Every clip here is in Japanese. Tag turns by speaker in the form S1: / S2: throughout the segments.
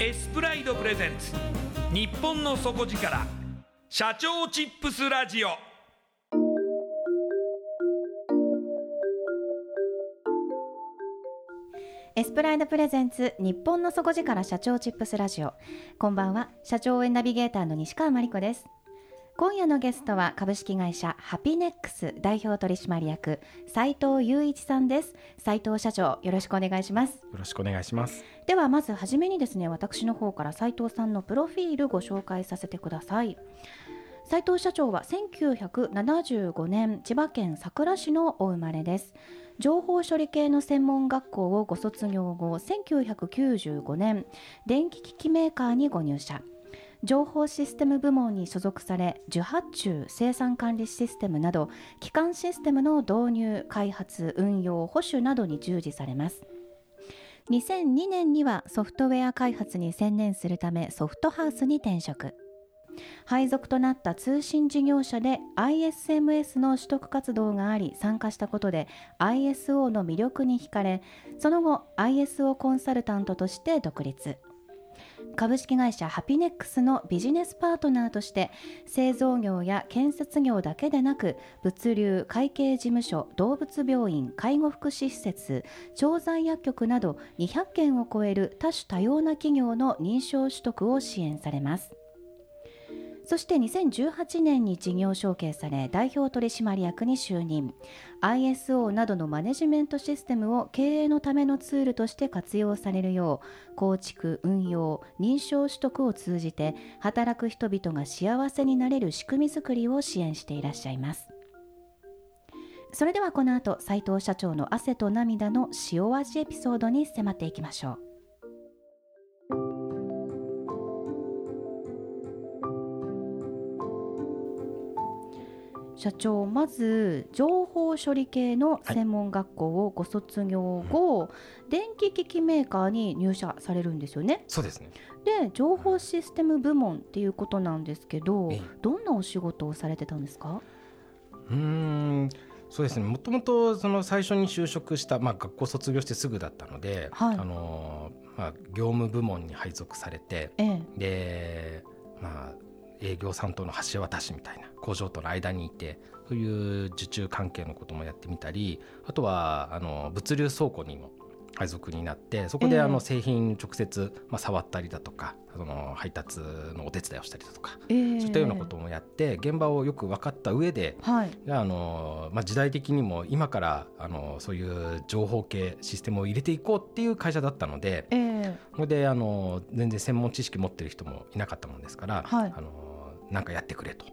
S1: エスプライドプレゼンツ。日本の底力。社長チップスラジオ。
S2: エスプライドプレゼンツ。日本の底力社長チップスラジオ。こんばんは。社長応援ナビゲーターの西川真理子です。今夜のゲストは株式会社ハピネックス代表取締役斉藤雄一さんです。斉藤社長よろしくお願いします。
S3: よろしくお願いします。
S2: ではまずはじめにですね私の方から斉藤さんのプロフィールご紹介させてください。斉藤社長は1975年千葉県佐倉市のお生まれです。情報処理系の専門学校をご卒業後1995年電気機器メーカーにご入社情報システム部門に所属され受発注生産管理システムなど基幹システムの導入開発運用保守などに従事されます。2002年にはソフトウェア開発に専念するためソフトハウスに転職。配属となった通信事業者で ISMS の取得活動があり参加したことで ISO の魅力に惹かれその後 ISO コンサルタントとして独立。株式会社ハピネックスのビジネスパートナーとして製造業や建設業だけでなく物流会計事務所動物病院介護福祉施設調剤薬局など200件を超える多種多様な企業の認証取得を支援されます。そして2018年に事業承継され代表取締役に就任。ISO などのマネジメントシステムを経営のためのツールとして活用されるよう構築運用認証取得を通じて働く人々が幸せになれる仕組みづくりを支援していらっしゃいます。それではこの後斉藤社長の汗と涙の塩味エピソードに迫っていきましょう。社長まず情報処理系の専門学校をご卒業後、はい、電気機器メーカーに入社されるんですよね。
S3: そうですね。
S2: で情報システム部門っていうことなんですけどどんなお仕事をされてたんですか？
S3: うんそうですね。もともとその最初に就職した、まあ、学校卒業してすぐだったので、はい、あのまあ、業務部門に配属されて、ええ、でまあ営業さんとの橋渡しみたいな工場との間にいてそういう受注関係のこともやってみたりあとはあの物流倉庫にも配属になってそこであの製品直接、まあ、触ったりだとかその配達のお手伝いをしたりだとか、えー、そういったようなこともやって現場をよく分かった上で、はい、あのまあ、時代的にも今からあのそういう情報系システムを入れていこうっていう会社だったので、えー、それであの全然専門知識持ってる人もいなかったもんですから、はい、あのなんかやってくれと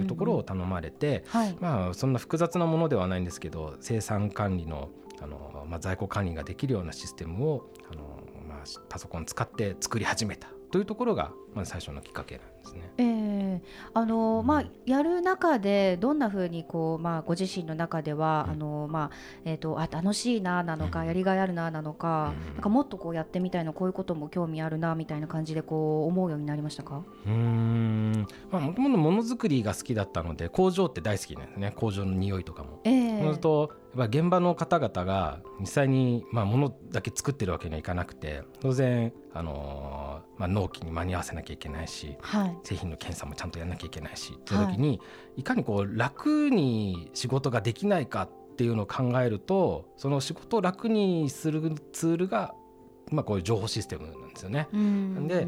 S3: いうところを頼まれて、まあ、そんな複雑なものではないんですけど生産管理のあの、まあ、在庫管理ができるようなシステムをあの、まあ、パソコン使って作り始めたというところがまず最初のきっかけなんですね。
S2: えー、あの、うん、まあやる中でどんなふうにこうまあご自身の中では、うん、あのまあえっ、ー、とあ楽しいななのか、うん、やりがいあるななのか、なんかもっとこうやってみたいなこういうことも興味あるなみたいな感じでこう思うようになりましたか？
S3: うん、まあもともとものづくりが好きだったので工場って大好きなんですね。工場の匂いとかも。ええー。とやっぱ現場の方々が実際にまあ物だけ作ってるわけにはいかなくて当然あのまあ、納期に間に合わせなきゃいけないし、はい、製品の検査もちゃんとやらなきゃいけないしという時に、はい、いかにこう楽に仕事ができないかっていうのを考えるとその仕事を楽にするツールが、まあ、こういう情報システムなんですよね。で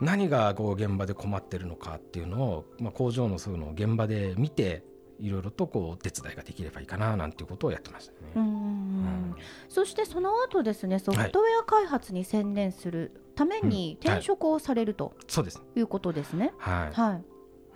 S3: 何がこう現場で困ってるのかっていうのを、まあ、工場のそういうのを現場で見ていろいろとこうお手伝いができればいいかななんていうことをやってましたね。うん、
S2: そしてその後ですねソフトウェア開発に専念するために転職をされる、とそうです。いうことですね。
S3: はい、はい。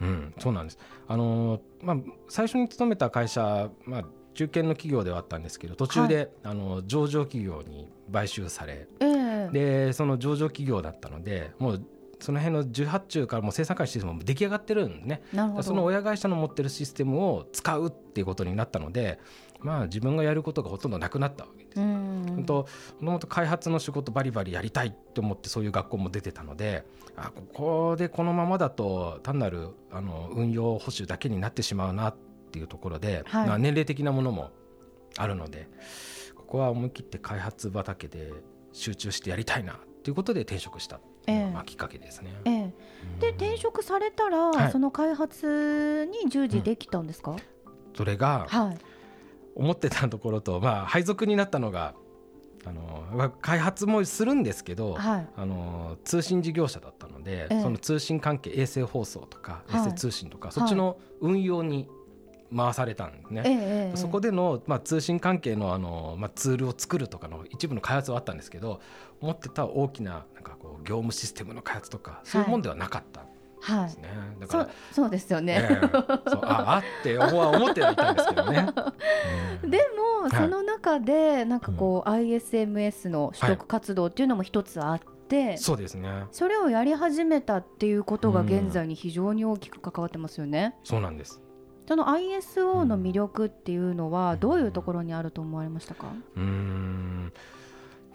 S3: うん、そうなんです。あのまあ最初に勤めた会社、まあ中堅の企業ではあったんですけど途中で、はい、あの上場企業に買収され、えー、でその上場企業だったのでもうその辺の18中からもう生産開始システムも出来上がってるんでね。その親会社の持ってるシステムを使うっていうことになったのでまあ自分がやることがほとんどなくなったわけです。本当もともと開発の仕事バリバリやりたいって思ってそういう学校も出てたのであここでこのままだと単なるあの運用保守だけになってしまうなっていうところで、はい、まあ、年齢的なものもあるのでここは思い切って開発畑で集中してやりたいなということで転職したえまあ、きっかけですね。ええ、
S2: で転職されたら、はい、その開発に従事できたんですか、うん、
S3: それが、はい、思ってたところと、まあ、配属になったのがあの開発もするんですけど、はい、あの通信事業者だったので、ええ、その通信関係衛星放送とか、衛星通信とか、そっちの運用に回されたんですね、ええ、そこでの、まあ、通信関係のあの、まあ、ツールを作るとかの一部の開発はあったんですけど思ってた大きななんかこう業務システムの開発とかそういうもんではなかった。はい、ね、
S2: だからそうですよね、
S3: えー、そうああって思ってはいたんですけどね、
S2: うん、でも、その中でなんかこう、うん、ISMS の取得活動っていうのも一つあって、はい、
S3: そうですね。
S2: それをやり始めたっていうことが現在に非常に大きく関わってますよね、
S3: そうなんです
S2: その ISO の魅力っていうのはどういうところにあると思われましたか？うん。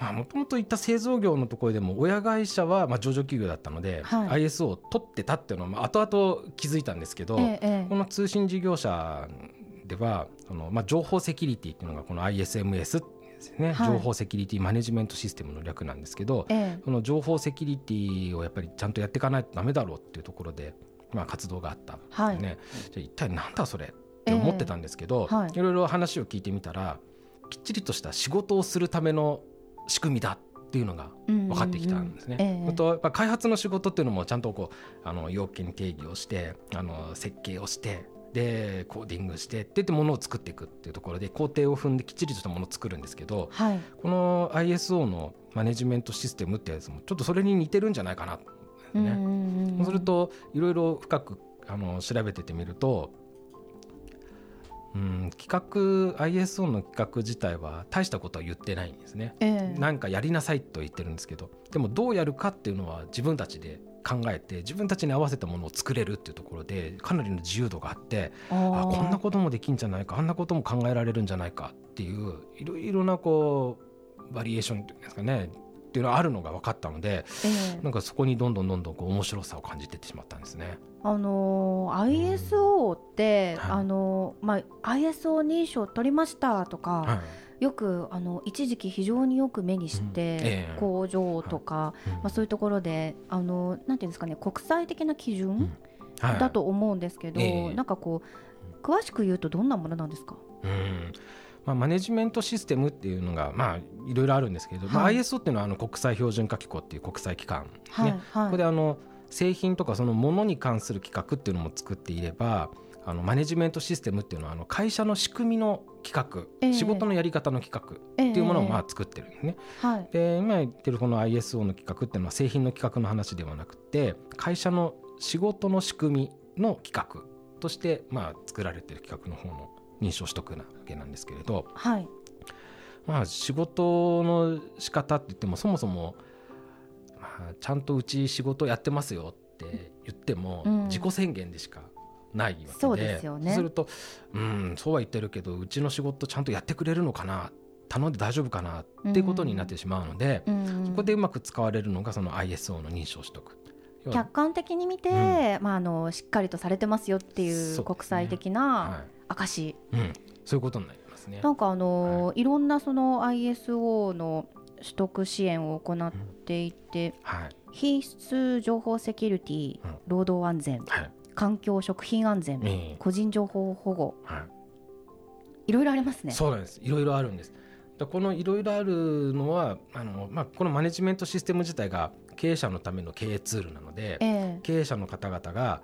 S3: もともといった製造業のところでも親会社はまあ上場企業だったので、はい、ISO を取ってたっていうのは後々気づいたんですけど、ええ、この通信事業者ではその、まあ、情報セキュリティっていうのがこの ISMS ですね、はい、情報セキュリティマネジメントシステムの略なんですけど、ええ、その情報セキュリティをやっぱりちゃんとやってい。かないとだめだろうっていうところでまあ、活動があった、はい、ね、じゃ一体なんだそれ？って思ってたんですけど、えー。はい、いろいろ話を聞いてみたらきっちりとした仕事をするための仕組みだっていうのが分かってきたんですね。うんうん、とやっぱ開発の仕事っていうのもちゃんとこうあの要件定義をしてあの設計をしてでコーディングしてって言ってものを作っていくっていうところで工程を踏んできっちりとしたものを作るんですけど、はい、この ISO のマネジメントシステムってやつもちょっとそれに似てるんじゃないかなね。そうするといろいろ深くあの調べててみるとうん企画 ISO の企画自体は大したことは言ってないんですね、えー、なんかやりなさいと言ってるんですけどでもどうやるかっていうのは自分たちで考えて自分たちに合わせたものを作れるっていうところでかなりの自由度があってあこんなこともできんじゃないかあんなことも考えられるんじゃないかっていういろいろなこうバリエーションっていうんですかねっていうのがあるのが分かったので、えー、なんかそこにどんどんどんどんこう面白さを感じてってしまったんですね。
S2: あのー、ISO って、うん、あのー、まあ、ISO 認証取りましたとか、はい、よくあの一時期非常によく目にして、うん。えー、工場とか、はい、まあ、そういうところであのなんていうんですかね国際的な基準、はい、だと思うんですけど、えー、なんかこう詳しく言うとどんなものなんですか、うん
S3: まあ、マネジメントシステムっていうのが、まあ、いろいろあるんですけど、はい。まあ、ISO っていうのはあの国際標準化機構っていう国際機関、ねはい。はい、ここであの製品とかそのものに関する企画っていうのも作っていればあのマネジメントシステムっていうのはあの会社の仕組みの企画、えー、仕事のやり方の企画っていうものをまあ作ってるんですね。えーはい、で今言ってるこの ISO の企画っていうのは製品の企画の話ではなくて会社の仕事の仕組みの企画としてまあ作られてる企画の方の認証取得なわけなんですけれど、はい、まあ仕事の仕方って言ってもそもそも、まあ、ちゃんとうち仕事やってますよって言っても、自己宣言でしかないわけで,、そうですよね、するとうんそうは言ってるけどうちの仕事ちゃんとやってくれるのかな？頼んで大丈夫かな？っていうことになってしまうので、そこでうまく使われるのがその ISO の認証取得。
S2: 客観的に見て、うん、まあ、あのしっかりとされてますよっていう国際的な証、
S3: ねはいうん、そういうことになりますね。
S2: なんかあの、はい、いろんなその ISO の取得支援を行っていて、うんはい、品質情報セキュリティ、労働安全、はい、環境食品安全、個人情報保護、はい、いろいろありますね。
S3: そうなんです。いろいろあるんです。このいろいろあるのはあの、まあ、このマネジメントシステム自体が経営者のための経営ツールなので、えー、経営者の方々が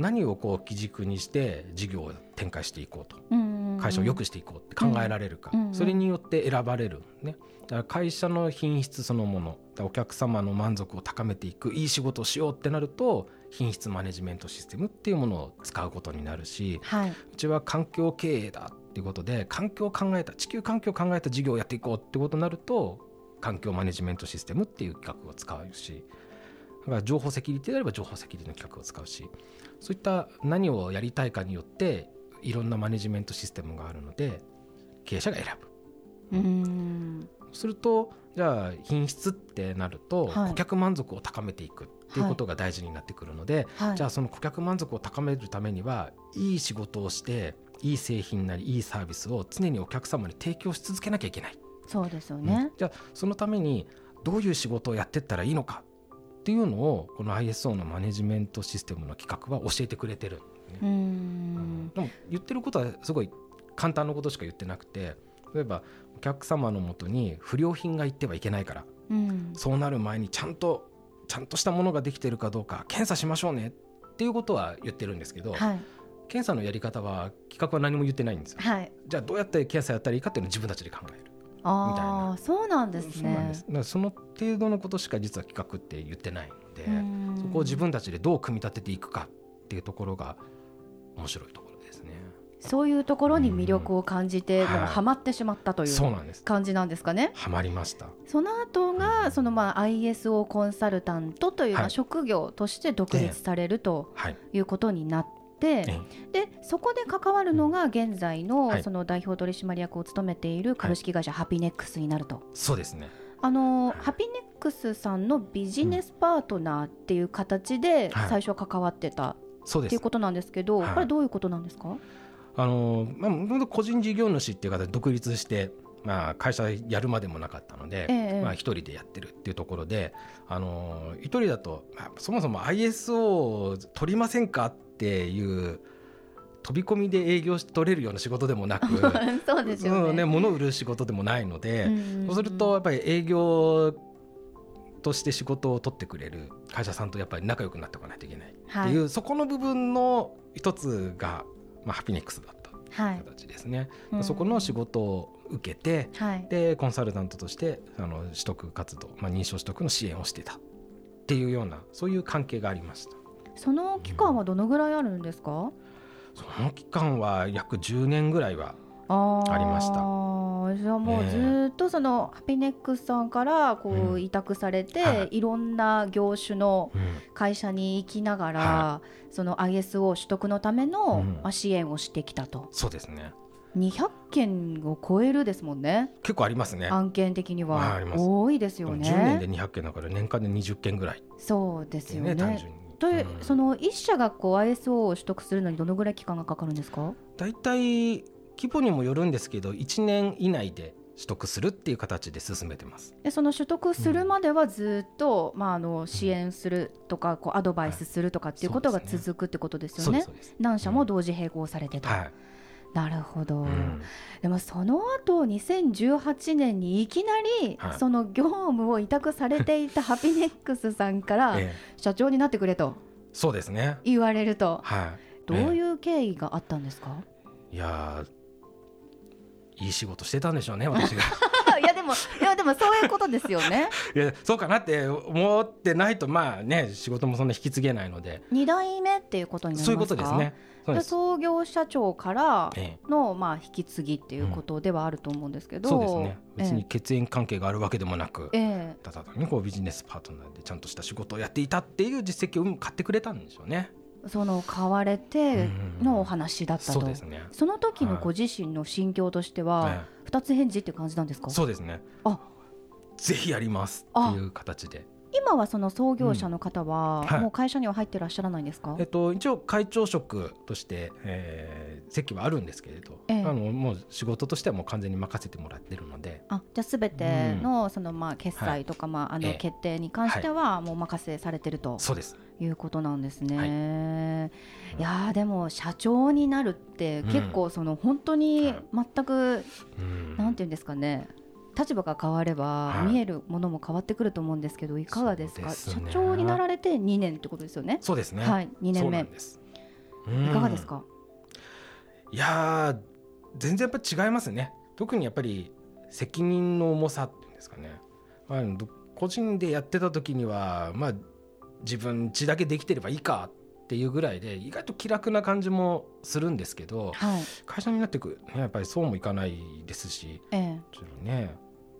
S3: 何をこう基軸にして事業を展開していこうと、会社を良くしていこうって考えられるか、それによって選ばれる、ね、だから会社の品質そのものお客様の満足を高めていくいい仕事をしようってなると品質マネジメントシステムっていうものを使うことになるし、はい、うちは環境経営だっていうことで環境を考えた地球環境を考えた事業をやっていこうってことになると環境マネジメントシステムっていう企画を使うしだから情報セキュリティであれば情報セキュリティの企画を使うしそういった何をやりたいかによっていろんなマネジメントシステムがあるので経営者が選ぶ。うんするとじゃあ品質ってなると、顧客満足を高めていくっていうことが大事になってくるので、はい、じゃあその顧客満足を高めるためにはいい仕事をしていい製品なりいいサービスを常にお客様に提供し続けなきゃいけない。
S2: そうですよね、
S3: うん、じゃあそのためにどういう仕事をやっていったらいいのかっていうのをこの ISO のマネジメントシステムの企画は教えてくれてる、ね、うん、でも言ってることはすごい簡単なことしか言ってなくて例えばお客様のもとに不良品が行ってはいけないから、うん、そうなる前にちゃんとちゃんとしたものができてるかどうか検査しましょうねっていうことは言ってるんですけど、はい、検査のやり方は企画は何も言ってないんですよ、はい、じゃあどうやって検査やったらいいかっていうのを自分たちで考える。みたいな。
S2: そうなんですね。
S3: そその程度のことしか実は企画って言ってないのでそこを自分たちでどう組み立てていくかっていうところが面白いところですね。
S2: そういうところに魅力を感じて、もうはまってしまったという感じなんですかね？
S3: はまりました。
S2: その後が、そのまあ ISO コンサルタントという、職業として独立されるということになって、でそこで関わるのが現在のその代表取締役を務めている株式会社ハピネックスになると。
S3: そうですね。
S2: あのハピネックスさんのビジネスパートナーっていう形で最初関わってた、っていうことなんですけど、これどういうことなんですか？
S3: あの、まあ、個人事業主っていう方で独立してまあ、会社やるまでもなかったので、ええ、まあ、一人でやってるっていうところであの一人だと、まあ、そもそも ISO 取りませんか？っていう飛び込みで営業し取れるような仕事でもなく
S2: そうですよね,、うん、ね
S3: 物を売る仕事でもないので、そうするとやっぱり営業として仕事を取ってくれる会社さんとやっぱり仲良くなっておかないといけないっていう、はい、そこの部分の一つが、まあ、ハピネックスだった形ですね。はい、そこの仕事を受けて、はい、でコンサルタントとしてあの取得活動、まあ、認証取得の支援をしてたっていうようなそういう関係がありました。
S2: その期間はどのぐらいあるんですか、うん、
S3: その期間は約10年ぐらいはありました。
S2: じゃあもうずっとそのハピネックスさんからこう委託されて、うん。はい、いろんな業種の会社に行きながら、はい、その ISO 取得のための支援をしてきたと、
S3: そうですね。
S2: 200件を超えるですもんね。
S3: 結構ありますね。
S2: 案件的には。多いですよね。
S3: 10年で200件だから年間で20件ぐらい。
S2: そうですよね単純にという、うん、その一社がこう ISO を取得するのにどのぐらい期間がかかるんですか？
S3: 大体規模にもよるんですけど1年以内で取得するっていう形で進めてます。
S2: でその取得するまではずっと、うん、まあ、あの支援するとか、こうアドバイスするとかっていうことが続くってことですよね。はい、何社も同時並行されてと、はいなるほど、うん、でもその後2018年にいきなりその業務を委託されていたハピネックスさんから 社長になってくれと。
S3: そうですね。
S2: 言われると、はい、どういう経緯があったんですか、
S3: いやいい仕事してたんでしょうね私が
S2: でもいやでもそういうことですよね。
S3: いやそうかなって思ってないとまあね仕事もそんな引き継げないので。
S2: 2代目っていうことになりますか？そういうことですね。創業社長からの、まあ、引き継ぎっていうことではあると思うんですけど、
S3: そうですね。別に血縁関係があるわけでもなく、え。ただ単にこうビジネスパートナーでちゃんとした仕事をやっていたっていう実績を買ってくれたんでしょうね。
S2: その買われてのお話だったと、うんうん、そね、その時のご自身の心境としては、二つ返事っていう感じなんですか？
S3: そうですね。あ。ぜひやりますっていう形で
S2: 今はその創業者の方は、もう会社には入ってらっしゃらないんですか、
S3: えっと、一応会長職として、えー、席はあるんですけれど、えー、あのもう仕事としてはもう完全に任せてもらってるので。
S2: あじゃあすべての,、そのまあ決済とか、まあ、あの決定に関してはもう任せされてると、そうです。いうことなんですね。はい、いやでも社長になるって結構その本当に全く、うん、なんていうんですかね立場が変われば見えるものも変わってくると思うんですけどいかがですか、ね、社長になられて2年ってことですよね？
S3: そうですね。
S2: はい2年目。いかがですか？
S3: いや全然やっぱ違いますね。特にやっぱり責任の重さっていうんですかね、まあ、個人でやってた時にはまあ自分血だけできてればいいかっていうぐらいで意外と気楽な感じもするんですけど、はい、会社になっていく、ね、やっぱりそうもいかないですし、ええ、ちょっとね、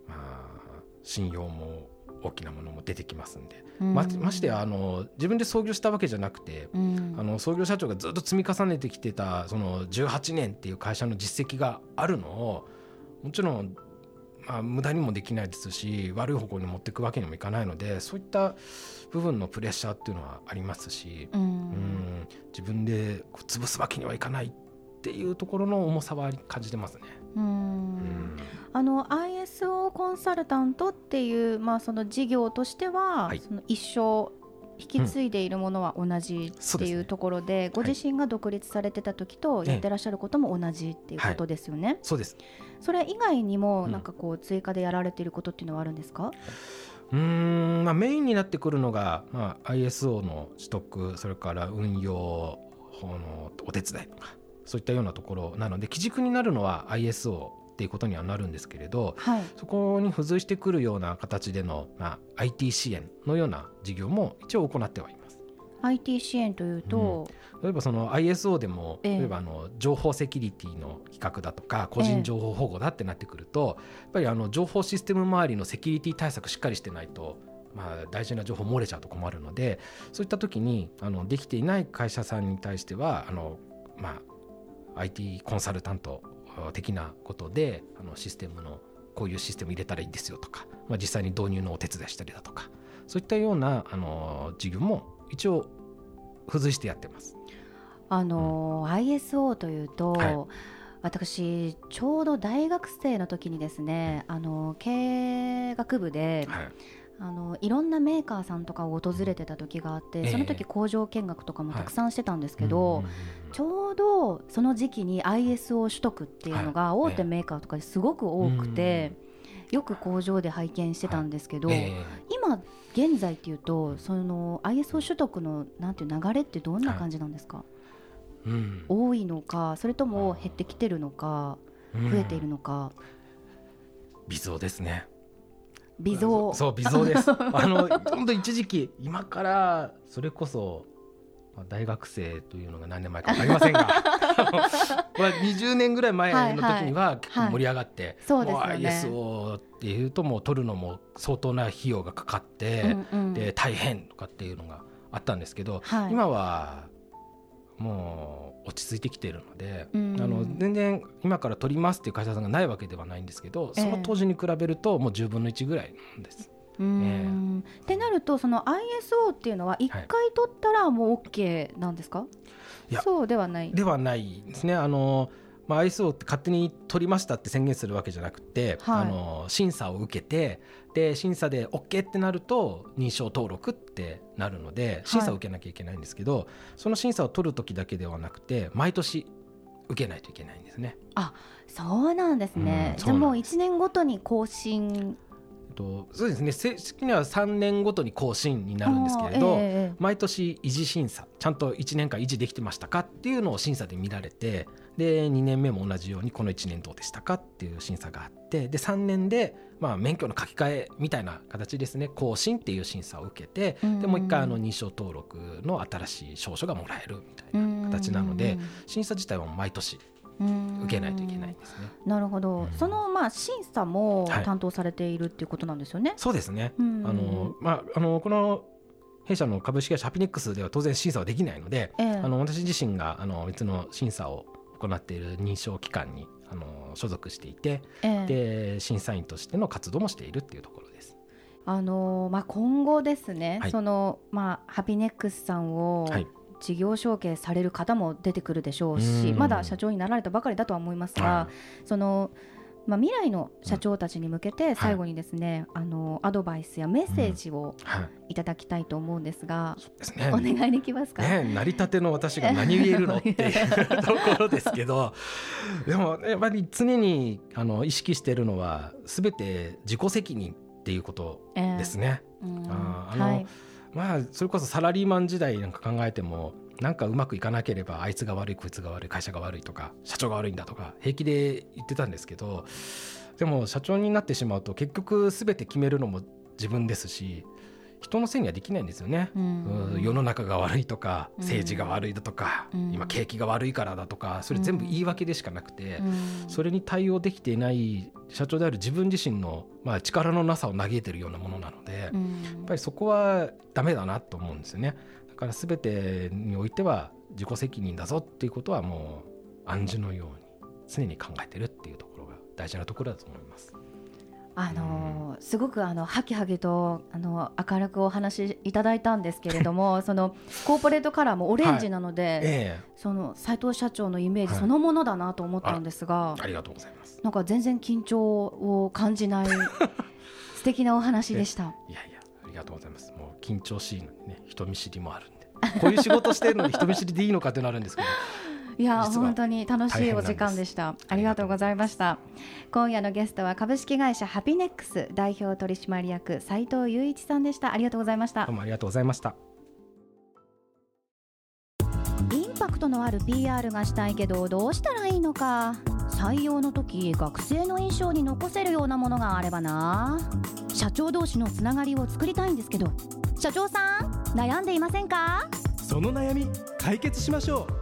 S3: まあ、信用も大きなものも出てきますんで、ん。まましてやあの自分で創業したわけじゃなくて、あの創業社長がずっと積み重ねてきてたその18年っていう会社の実績があるのをもちろんまあ、無駄にもできないですし悪い方向に持っていくわけにもいかないのでそういった部分のプレッシャーっていうのはありますし、うん、自分でこう潰すわけにはいかないっていうところの重さは感じてますね。うん。
S2: あの ISO コンサルタントっていう、まあ、その事業としては、はい、その一生引き継いでいるものは同じっていうところで、ご自身が独立されてた時とやってらっしゃることも同じっていうことですよね。はい、
S3: そうです。
S2: それ以外にもなんかこう追加でやられていることっていうのはあるんですか、
S3: うんまあ、メインになってくるのが、まあ、ISO の取得それから運用のお手伝いとかそういったようなところなので基軸になるのは ISO っていうことにはなるんですけれど、はい、そこに付随してくるような形での、まあ、IT 支援のような事業も一応行ってはいます。
S2: IT 支援というと、
S3: うん、例えばその ISO でも、例えばあの情報セキュリティの企画だとか個人情報保護だってなってくると、やっぱりあの情報システム周りのセキュリティ対策しっかりしてないとまあ、大事な情報漏れちゃうと困るのでそういった時にあのできていない会社さんに対してはあの、まあ、IT コンサルタント的なことであのシステムのこういうシステム入れたらいいですよとか、まあ、実際に導入のお手伝いしたりだとかそういったようなあの事業も一応付随してやってます。
S2: あの、うん、ISO というと、はい、私ちょうど大学生の時にですねあの経営学部で、はいあのいろんなメーカーさんとかを訪れてた時があって、その時工場見学とかもたくさんしてたんですけど、はいちょうどその時期に ISO 取得っていうのが大手メーカーとかですごく多くて、よく工場で拝見してたんですけど、今現在っていうとその ISO 取得のなんていう流れってどんな感じなんですか、うん、多いのかそれとも減ってきてるのか増えているのか、
S3: 微増ですね
S2: 微増。
S3: そう微増です。あの本当一時期今からそれこそ大学生というのが何年前か分かりませんが。これ20年ぐらい前の時には結構盛り上がって、はい。そうですね、ISO っていうともう取るのも相当な費用がかかって、うんうん、で大変とかっていうのがあったんですけど、はい、今はもう落ち着いてきているので、あの全然今から取りますっていう会社さんがないわけではないんですけど、その当時に比べるともう10分の1ぐらいなんです。
S2: うん、えー、ってなるとその ISO っていうのは1回取ったらもう OK なんですか、はい、そうではない。
S3: ではないですね。あの、まあ、ISO って勝手に取りましたって宣言するわけじゃなくて、はい、あの審査を受けてで審査で OK ってなると認証登録ってなるので審査を受けなきゃいけないんですけど、はい、その審査を取る時だけではなくて毎年受けないといけないんですね。
S2: あそうなんですね、うん、じゃあもう1年ごとに更新
S3: とそうですね。正式には3年ごとに更新になるんですけれど、えー、毎年維持審査ちゃんと1年間維持できてましたかっていうのを審査で見られてで2年目も同じようにこの1年どうでしたかっていう審査があってで3年で、まあ、免許の書き換えみたいな形ですね。更新っていう審査を受けてでもう一回あの認証登録の新しい証書がもらえるみたいな形なので審査自体は毎年受けないといけないですね。
S2: なるほど、うん、そのまあ審査も担当されているっていうことなんですよね？はい、
S3: そうですね。あのまああのこの弊社の株式会社ハピネックスでは当然審査はできないので、えー、あの私自身があの別の審査を行っている認証機関にあの所属していて、えー、で審査員としての活動もしているっていうところです。
S2: あのまあ、今後ですね、はい、そのまあ、ハピネックスさんを、はい事業承継される方も出てくるでしょうし、まだ社長になられたばかりだとは思いますが、はい、そのまあ、未来の社長たちに向けて最後にですね、うんはい、あのアドバイスやメッセージをい。ただきたいと思うんですが、うんはい、お願いできますか、
S3: ね、成り立ての私が何言えるのっていう ところですけどでもやっぱり常にあの意識しているのは全て自己責任っていうことですね。えーうん、ああの、はいまあそれこそサラリーマン時代なんか考えてもなんかうまくいかなければあいつが悪いこいつが悪い会社が悪いとか社長が悪いんだとか平気で言ってたんですけどでも社長になってしまうと結局全て決めるのも自分ですし人のせいにはできないんですよね、うん、世の中が悪いとか政治が悪いだとか、うん、今景気が悪いからだとかそれ全部言い訳でしかなくて、うん、それに対応できていない社長である自分自身の、まあ、力のなさを嘆いてるようなものなので、やっぱりそこはダメだなと思うんですよね。だから全てにおいては自己責任だぞっていうことはもう暗示のように常に考えてるっていうところが大事なところだと思います。
S2: あのすごくあのハキハキとあの明るくお話しいただいたんですけれども そのコーポレートカラーもオレンジなので、はいええ、その斉藤社長のイメージそのものだなと思ったんですが、は
S3: い、ありがとうございます。
S2: なんか全然緊張を感じない 素敵なお話でした。い
S3: やいやありがとうございます。もう緊張しいのにね人見知りもあるんで。こういう仕事してるのに人見知りでいいのかってなるんですけど
S2: いや本当に楽しいお時間でした。ありがとうございました。今夜のゲストは株式会社ハピネックス代表取締役斉藤雄一さんでした。ありがとうございました。
S3: どうもありがとうございました。
S2: インパクトのある PR がしたいけどどうしたらいいのか。採用の時学生の印象に残せるようなものがあればな。社長同士のつながりを作りたいんですけど。社長さん悩んでいませんか？
S4: その悩み解決しましょう